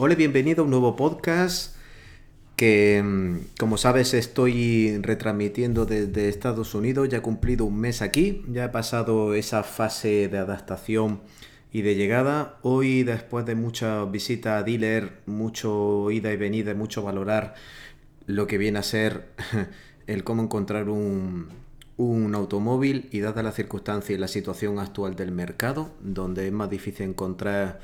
Hola, bienvenido a un nuevo podcast que, mm, como sabes, estoy retransmitiendo desde Estados Unidos. Ya he cumplido un mes aquí, ya he pasado esa fase de adaptación y de llegada. Hoy, después de muchas visitas a dealer, mucho ida y venida, mucho valorar lo que viene a ser el cómo encontrar un, un automóvil y dada la circunstancia y la situación actual del mercado, donde es más difícil encontrar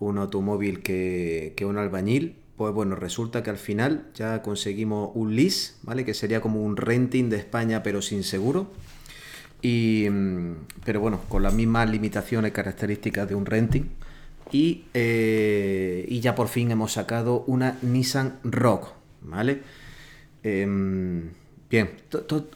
un automóvil que, un albañil, pues bueno, resulta que al final ya conseguimos un lease, ¿vale? Que sería como un renting de España pero sin seguro. Y, mm, pero bueno, con las mismas limitaciones características de un renting. Y, eh, y ya por fin hemos sacado una Nissan Rock, ¿vale? Em, bien,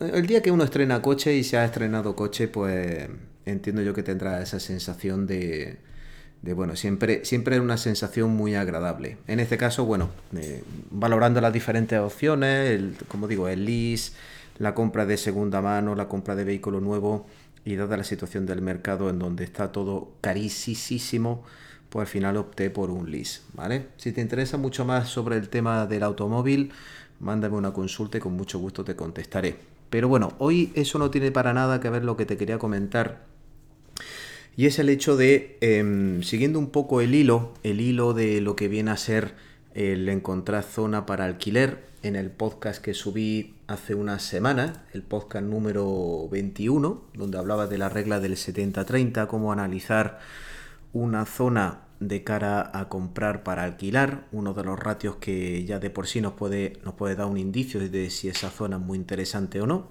el día que uno estrena coche y se ha estrenado coche, pues entiendo yo que tendrá esa sensación de, de bueno, siempre, siempre una sensación muy agradable. En este caso, bueno, eh, valorando las diferentes opciones, como digo, el lease, la compra de segunda mano, la compra de vehículo nuevo y dada la situación del mercado en donde está todo carísimo, pues al final opté por un lease, ¿vale? Si te interesa mucho más sobre el tema del automóvil, mándame una consulta y con mucho gusto te contestaré. Pero bueno, hoy eso no tiene para nada que ver lo que te quería comentar y es el hecho de, em, siguiendo un poco el hilo, el hilo de lo que viene a ser el encontrar zona para alquiler en el podcast que subí hace unas semanas, el podcast número 21, donde hablaba de la regla del 70-30, cómo analizar una zona de cara a comprar para alquilar, uno de los ratios que ya de por sí nos puede, nos puede dar un indicio de si esa zona es muy interesante o no.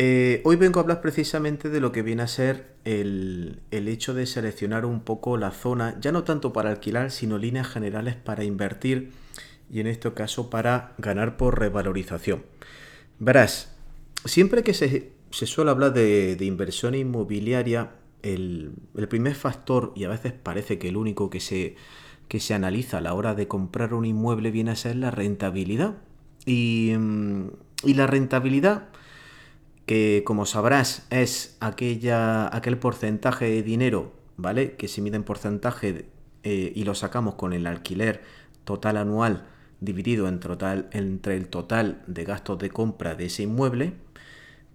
Eh, hoy vengo a hablar precisamente de lo que viene a ser el, hecho de seleccionar un poco la zona, ya no tanto para alquilar, sino líneas generales para invertir y en este caso para ganar por revalorización. Verás, siempre que se, suele hablar de, inversión inmobiliaria, el, primer factor, y a veces parece que el único que se, que se analiza a la hora de comprar un inmueble viene a ser la rentabilidad. Y, mm, y la rentabilidad que como sabrás es aquella, aquel porcentaje de dinero, ¿vale? Que se mide en porcentaje eh, y lo sacamos con el alquiler total anual dividido en total, entre el total de gastos de compra de ese inmueble,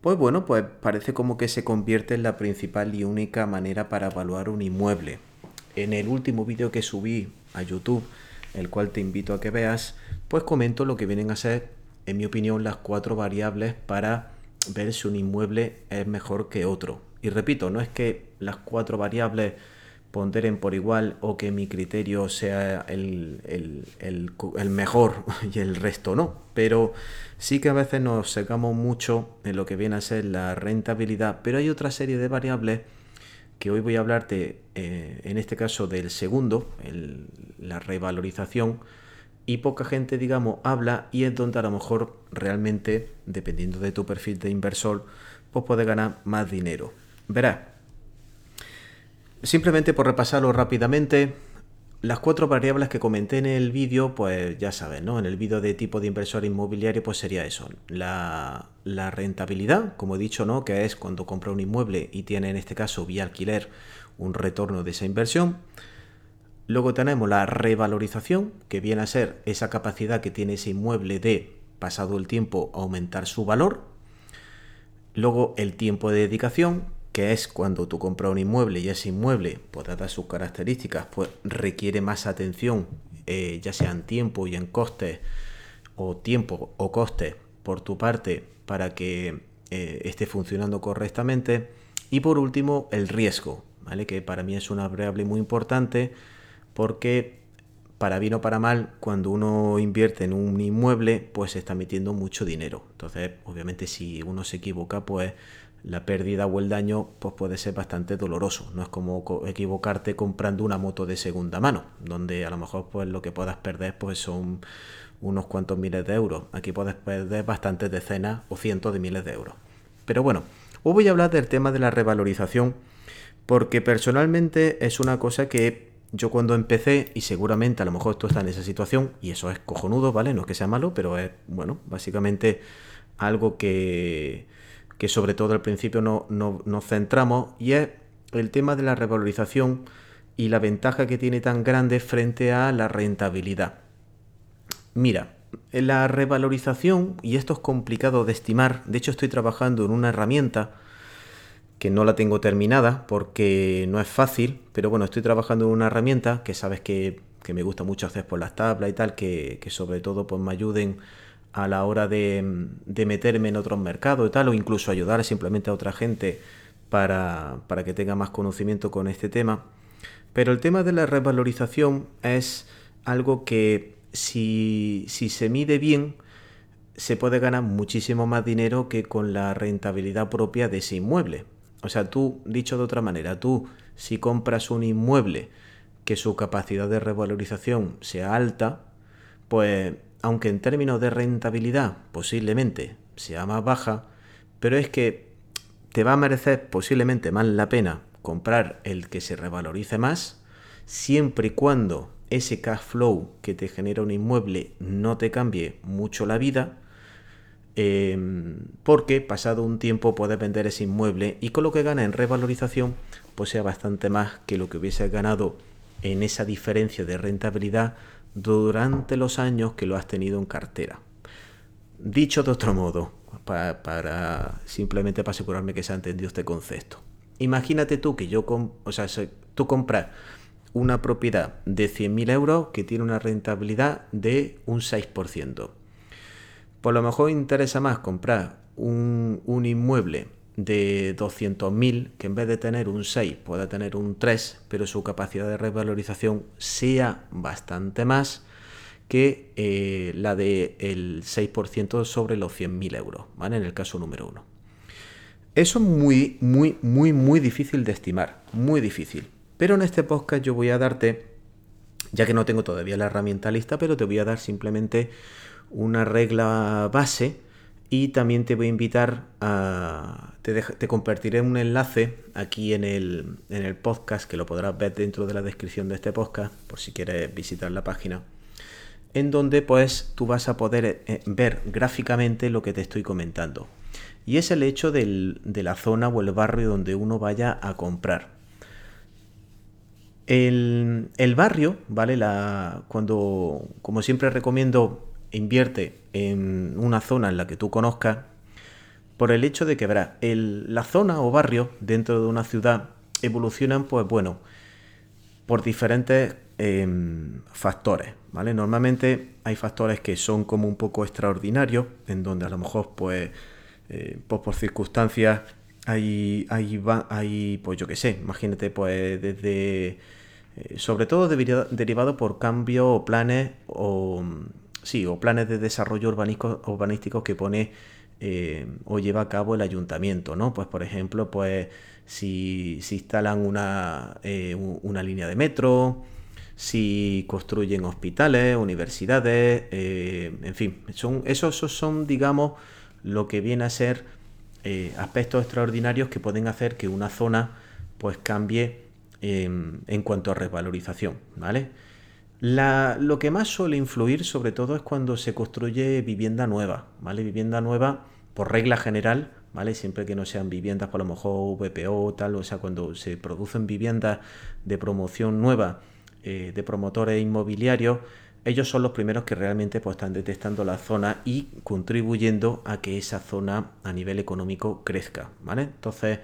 pues bueno, pues parece como que se convierte en la principal y única manera para evaluar un inmueble. En el último vídeo que subí a YouTube, el cual te invito a que veas, pues comento lo que vienen a ser, en mi opinión, las cuatro variables para ver si un inmueble es mejor que otro. Y repito, no es que las cuatro variables ponderen por igual o que mi criterio sea el, mejor y el resto no. Pero sí que a veces nos secamos mucho en lo que viene a ser la rentabilidad. Pero hay otra serie de variables que hoy voy a hablarte, eh, en este caso del segundo, la revalorización, y poca gente, digamos, habla y es donde a lo mejor realmente, dependiendo de tu perfil de inversor, pues puedes ganar más dinero. Verás, simplemente por repasarlo rápidamente, las cuatro variables que comenté en el vídeo, pues ya sabes, ¿no? En el vídeo de tipo de inversor inmobiliario, pues sería eso. La, la, rentabilidad, como he dicho, ¿no? Que es cuando compra un inmueble y tiene en este caso vía alquiler un retorno de esa inversión. Luego tenemos la revalorización, que viene a ser esa capacidad que tiene ese inmueble de, pasado el tiempo, aumentar su valor. Luego el tiempo de dedicación, que es cuando tú compras un inmueble y ese inmueble, por dadas sus características, pues requiere más atención, eh, ya sea en tiempo y en coste, o tiempo o coste por tu parte, para que eh, esté funcionando correctamente. Y por último, el riesgo, ¿vale? que para mí es una variable muy importante porque para bien o para mal, cuando uno invierte en un inmueble, pues se está metiendo mucho dinero. Entonces, obviamente, si uno se equivoca, pues la pérdida o el daño pues puede ser bastante doloroso. No es como equivocarte comprando una moto de segunda mano, donde a lo mejor pues lo que puedas perder pues son unos cuantos miles de euros. Aquí puedes perder bastantes decenas o cientos de miles de euros. Pero bueno, hoy voy a hablar del tema de la revalorización, porque personalmente es una cosa que yo cuando empecé, y seguramente a lo mejor tú estás en esa situación, y eso es cojonudo, ¿vale? No es que sea malo, pero es, bueno, básicamente algo que, que sobre todo al principio no, no, nos centramos, y es el tema de la revalorización y la ventaja que tiene tan grande frente a la rentabilidad. Mira, la revalorización, y esto es complicado de estimar, de hecho estoy trabajando en una herramienta que no la tengo terminada porque no es fácil, pero bueno, estoy trabajando en una herramienta que sabes que, me gusta mucho hacer por las tablas y tal, que, sobre todo pues me ayuden a la hora de, de, meterme en otros mercados y tal, o incluso ayudar simplemente a otra gente para, para que tenga más conocimiento con este tema. Pero el tema de la revalorización es algo que si, si se mide bien, se puede ganar muchísimo más dinero que con la rentabilidad propia de ese inmueble. O sea, tú, dicho de otra manera, tú si compras un inmueble que su capacidad de revalorización sea alta, pues aunque en términos de rentabilidad posiblemente sea más baja, pero es que te va a merecer posiblemente más la pena comprar el que se revalorice más, siempre y cuando ese cash flow que te genera un inmueble no te cambie mucho la vida, em, porque pasado un tiempo puedes vender ese inmueble y con lo que gana en revalorización pues sea bastante más que lo que hubiese ganado en esa diferencia de rentabilidad durante los años que lo has tenido en cartera. Dicho de otro modo, para, simplemente para asegurarme que se ha entendido este concepto. Imagínate tú que yo, o sea, tú compras una propiedad de 100.000 euros que tiene una rentabilidad de un 6%. Por lo mejor interesa más comprar un, un inmueble de 200.000 que en vez de tener un 6 pueda tener un 3, pero su capacidad de revalorización sea bastante más que eh, la del 6% sobre los 100.000 euros, ¿vale? En el caso número 1. Eso es muy, muy, muy, muy difícil de estimar, muy difícil. Pero en este podcast yo voy a darte, ya que no tengo todavía la herramienta lista, pero te voy a dar simplemente una regla base y también te voy a invitar a... Te, compartiré un enlace aquí en el, en el podcast, que lo podrás ver dentro de la descripción de este podcast, por si quieres visitar la página en donde pues tú vas a poder eh, ver gráficamente lo que te estoy comentando. Y es el hecho de la zona o el barrio donde uno vaya a comprar. El, barrio, ¿vale? La, cuando, como siempre recomiendo, invierte en una zona en la que tú conozcas, por el hecho de que, verás, la zona o barrio dentro de una ciudad evolucionan, pues bueno, por diferentes em, factores, ¿vale? Normalmente hay factores que son como un poco extraordinarios, en donde a lo mejor, pues, eh, pues por circunstancias hay, hay, hay, pues yo qué sé, imagínate, pues desde, eh, sobre todo derivado por cambio o planes o, sí, o planes de desarrollo urbanístico, que pone eh, o lleva a cabo el ayuntamiento, ¿no? Pues por ejemplo, pues si, instalan una, una línea de metro, si construyen hospitales, universidades, eh, en fin, son, esos, son, digamos, lo que viene a ser eh, aspectos extraordinarios que pueden hacer que una zona pues cambie en cuanto a revalorización, ¿vale? Lo que más suele influir sobre todo es cuando se construye vivienda nueva, ¿vale? Vivienda nueva por regla general, ¿vale? Siempre que no sean viviendas por lo mejor VPO o tal, o sea, cuando se producen viviendas de promoción nueva eh, de promotores inmobiliarios, ellos son los primeros que realmente pues, están detectando la zona y contribuyendo a que esa zona a nivel económico crezca, ¿vale? Entonces,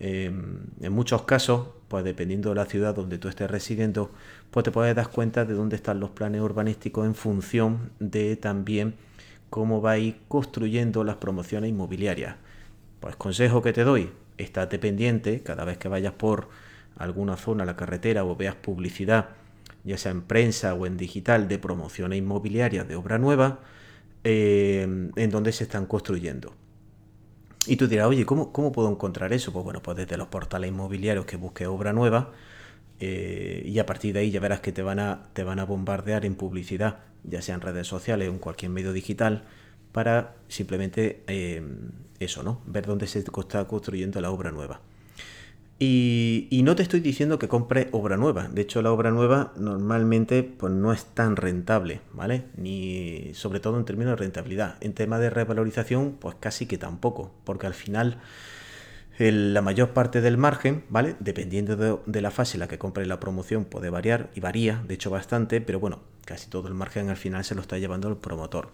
em, en muchos casos, pues dependiendo de la ciudad donde tú estés residiendo, pues te puedes dar cuenta de dónde están los planes urbanísticos en función de también cómo vais construyendo las promociones inmobiliarias. Pues consejo que te doy, estate pendiente cada vez que vayas por alguna zona, la carretera o veas publicidad, ya sea en prensa o en digital, de promociones inmobiliarias de obra nueva, eh, en donde se están construyendo. Y tú dirás, oye, ¿cómo, ¿cómo, puedo encontrar eso? Pues bueno, pues desde los portales inmobiliarios que busques obra nueva eh, y a partir de ahí ya verás que te van, a, te van a bombardear en publicidad, ya sea en redes sociales o en cualquier medio digital, para simplemente eh, eso, ¿no? Ver dónde se está construyendo la obra nueva. Y, no te estoy diciendo que compre obra nueva. De hecho, la obra nueva normalmente pues, no es tan rentable, ¿vale? Ni sobre todo en términos de rentabilidad. En tema de revalorización, pues casi que tampoco. Porque al final la mayor parte del margen, ¿vale? Dependiendo de, la fase en la que compre la promoción puede variar y varía, de hecho bastante, pero bueno, casi todo el margen al final se lo está llevando el promotor.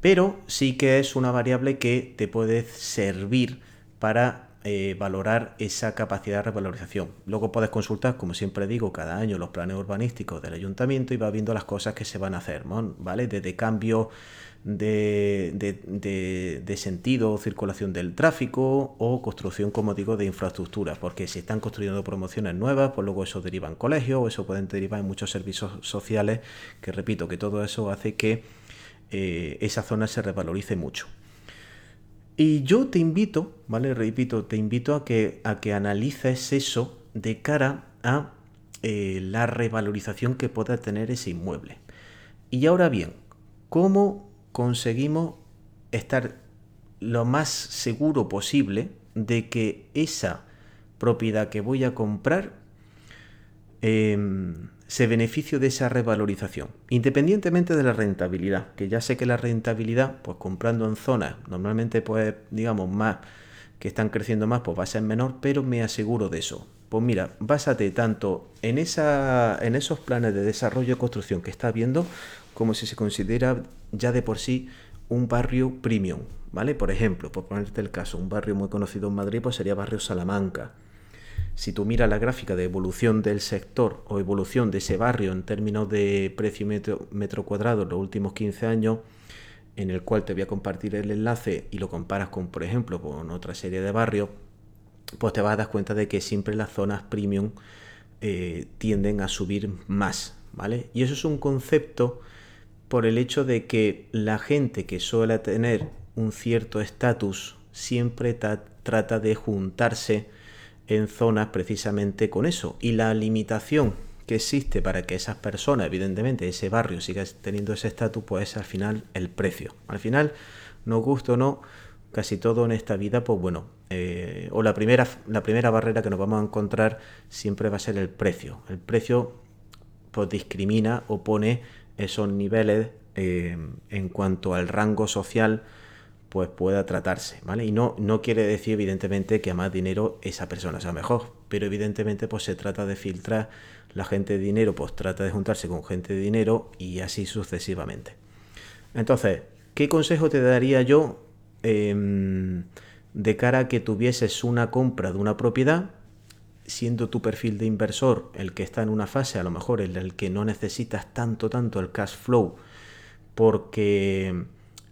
Pero sí que es una variable que te puede servir para eh, valorar esa capacidad de revalorización. Luego puedes consultar, como siempre digo, cada año los planes urbanísticos del ayuntamiento y vas viendo las cosas que se van a hacer, ¿vale? Desde cambio de, sentido o circulación del tráfico o construcción, como digo, de infraestructuras, porque si están construyendo promociones nuevas, pues luego eso deriva en colegios o eso pueden derivar en muchos servicios sociales, que repito, que todo eso hace que eh, esa zona se revalorice mucho. Y yo te invito, ¿vale? Repito, te invito a que, a que analices eso de cara a eh, la revalorización que pueda tener ese inmueble. Y ahora bien, ¿cómo conseguimos estar lo más seguro posible de que esa propiedad que voy a comprar em, se beneficie de esa revalorización, independientemente de la rentabilidad, que ya sé que la rentabilidad, pues comprando en zonas, normalmente pues digamos más, que están creciendo más, pues va a ser menor, pero me aseguro de eso. Pues mira, básate tanto en, esa, en esos planes de desarrollo y construcción que estás viendo, como si se considera ya de por sí un barrio premium, ¿vale? Por ejemplo, por ponerte el caso, un barrio muy conocido en Madrid pues sería barrio Salamanca. Si tú miras la gráfica de evolución del sector o evolución de ese barrio en términos de precio metro, metro cuadrado en los últimos 15 años, en el cual te voy a compartir el enlace y lo comparas con, por ejemplo, con otra serie de barrios, pues te vas a dar cuenta de que siempre las zonas premium eh, tienden a subir más, ¿vale? Y eso es un concepto por el hecho de que la gente que suele tener un cierto estatus siempre trata de juntarse en zonas precisamente con eso. Y la limitación que existe para que esas personas, evidentemente, ese barrio siga teniendo ese estatus, pues es al final el precio. Al final, no gusto o no, casi todo en esta vida, pues bueno, eh, o la primera, la primera barrera que nos vamos a encontrar siempre va a ser el precio. El precio pues discrimina o pone esos niveles eh, en cuanto al rango social pues pueda tratarse, ¿vale? Y no, no quiere decir evidentemente que a más dinero esa persona sea mejor, pero evidentemente pues se trata de filtrar la gente de dinero, pues trata de juntarse con gente de dinero y así sucesivamente. Entonces, ¿qué consejo te daría yo em, de cara a que tuvieses una compra de una propiedad siendo tu perfil de inversor el que está en una fase a lo mejor en el que no necesitas tanto, tanto el cash flow, porque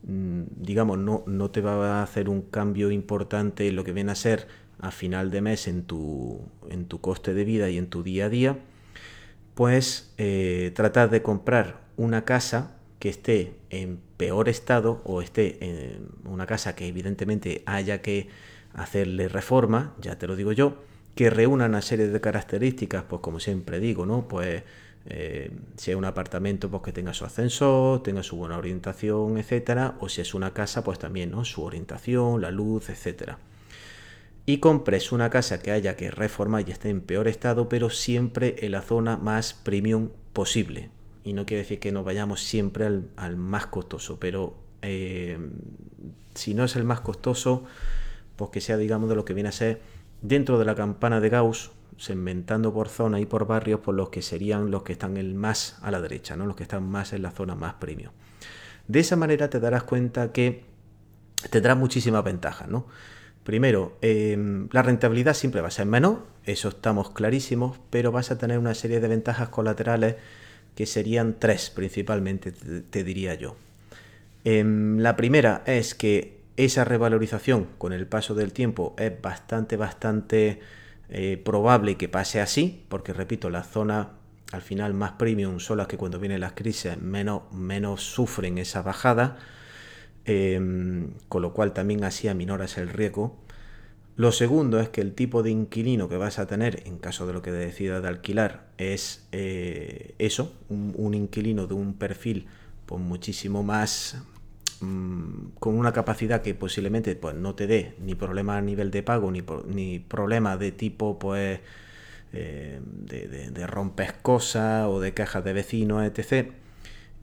digamos, no, no te va a hacer un cambio importante en lo que viene a ser a final de mes en tu, en tu coste de vida y en tu día a día, pues eh, tratar de comprar una casa que esté en peor estado o esté en una casa que evidentemente haya que hacerle reforma, ya te lo digo yo, que reúna una serie de características, pues como siempre digo, ¿no? Pues eh, si es un apartamento, pues que tenga su ascensor, tenga su buena orientación, etcétera, o si es una casa, pues también, ¿no? Su orientación, la luz, etcétera. Y compres una casa que haya que reformar y esté en peor estado, pero siempre en la zona más premium posible. Y no quiere decir que nos vayamos siempre al, más costoso, pero eh, si no es el más costoso, pues que sea, digamos, de lo que viene a ser dentro de la campana de Gauss, segmentando por zona y por barrios, por los que serían los que están el más a la derecha, ¿no? los que están más en la zona más premium. De esa manera te darás cuenta que tendrás muchísimas ventajas. ¿no? Primero, em, la rentabilidad siempre va a ser menor, eso estamos clarísimos, pero vas a tener una serie de ventajas colaterales que serían tres principalmente, te, diría yo. Em, la primera es que esa revalorización con el paso del tiempo es bastante, bastante eh, probable que pase así, porque repito, las zonas al final más premium son las que cuando vienen las crisis menos, menos sufren esa bajada, em, con lo cual también así aminoras el riesgo. Lo segundo es que el tipo de inquilino que vas a tener en caso de lo que decidas de alquilar es eh, eso, un, un, inquilino de un perfil pues muchísimo más Mm, con una capacidad que posiblemente pues, no te dé ni problema a nivel de pago, ni, ni problema de tipo pues eh, de, rompes cosas o de cajas de vecinos, etc.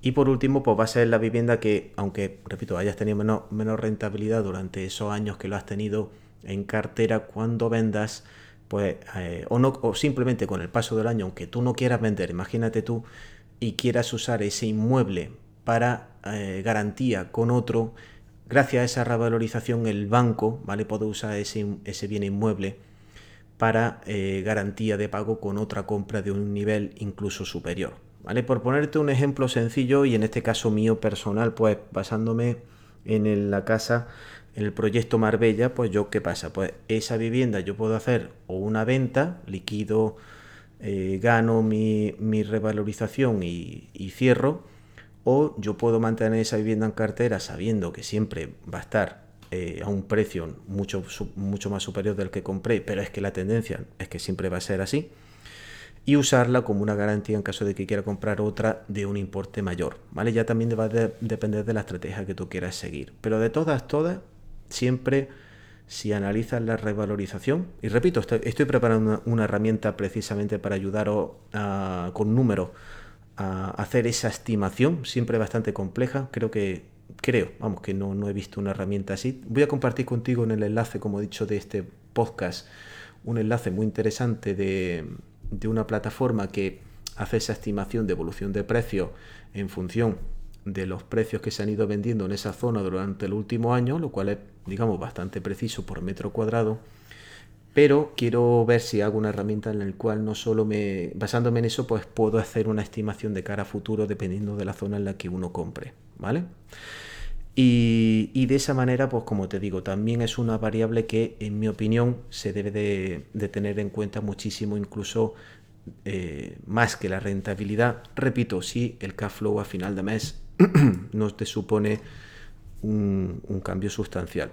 Y por último, pues va a ser la vivienda que, aunque, repito, hayas tenido menos, menos rentabilidad durante esos años que lo has tenido, en cartera cuando vendas, pues, eh, o, no, o simplemente con el paso del año, aunque tú no quieras vender, imagínate tú, y quieras usar ese inmueble para eh, garantía con otro, gracias a esa revalorización el banco, ¿vale? Puede usar ese, ese bien inmueble para eh, garantía de pago con otra compra de un nivel incluso superior. ¿Vale? Por ponerte un ejemplo sencillo y en este caso mío personal, pues basándome en la casa, en el proyecto Marbella, pues yo qué pasa, pues esa vivienda yo puedo hacer o una venta, liquido, eh, gano mi, revalorización y, y, cierro, o yo puedo mantener esa vivienda en cartera sabiendo que siempre va a estar eh, a un precio mucho, mucho más superior del que compré, pero es que la tendencia es que siempre va a ser así, y usarla como una garantía en caso de que quiera comprar otra de un importe mayor, ¿vale? Ya también va a depender de la estrategia que tú quieras seguir, pero de todas, todas, siempre si analizas la revalorización, y repito, estoy, preparando una, herramienta precisamente para ayudaros con números hacer esa estimación, siempre bastante compleja, creo que creo, vamos, que no, no he visto una herramienta así. Voy a compartir contigo en el enlace, como he dicho, de este podcast, un enlace muy interesante de, de una plataforma que hace esa estimación de evolución de precios en función de los precios que se han ido vendiendo en esa zona durante el último año, lo cual es, digamos, bastante preciso por metro cuadrado. Pero quiero ver si hago una herramienta en la cual no solo me, basándome en eso, pues puedo hacer una estimación de cara a futuro dependiendo de la zona en la que uno compre, ¿vale? Y, de esa manera, pues como te digo, también es una variable que, en mi opinión, se debe de, tener en cuenta muchísimo, incluso eh, más que la rentabilidad. Repito, si el cash flow a final de mes no te supone un, cambio sustancial.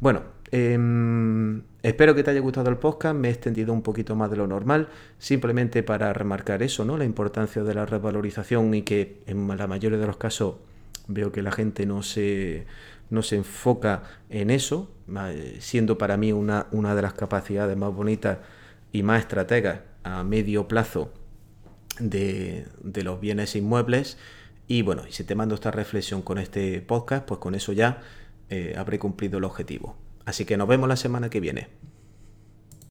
Bueno, em, espero que te haya gustado el podcast, me he extendido un poquito más de lo normal, simplemente para remarcar eso, ¿no? La importancia de la revalorización y que en la mayoría de los casos veo que la gente no se, no se enfoca en eso, siendo para mí una, una de las capacidades más bonitas y más estrategas a medio plazo de, los bienes inmuebles. Y bueno, y si te mando esta reflexión con este podcast, pues con eso ya eh, habré cumplido el objetivo. Así que nos vemos la semana que viene.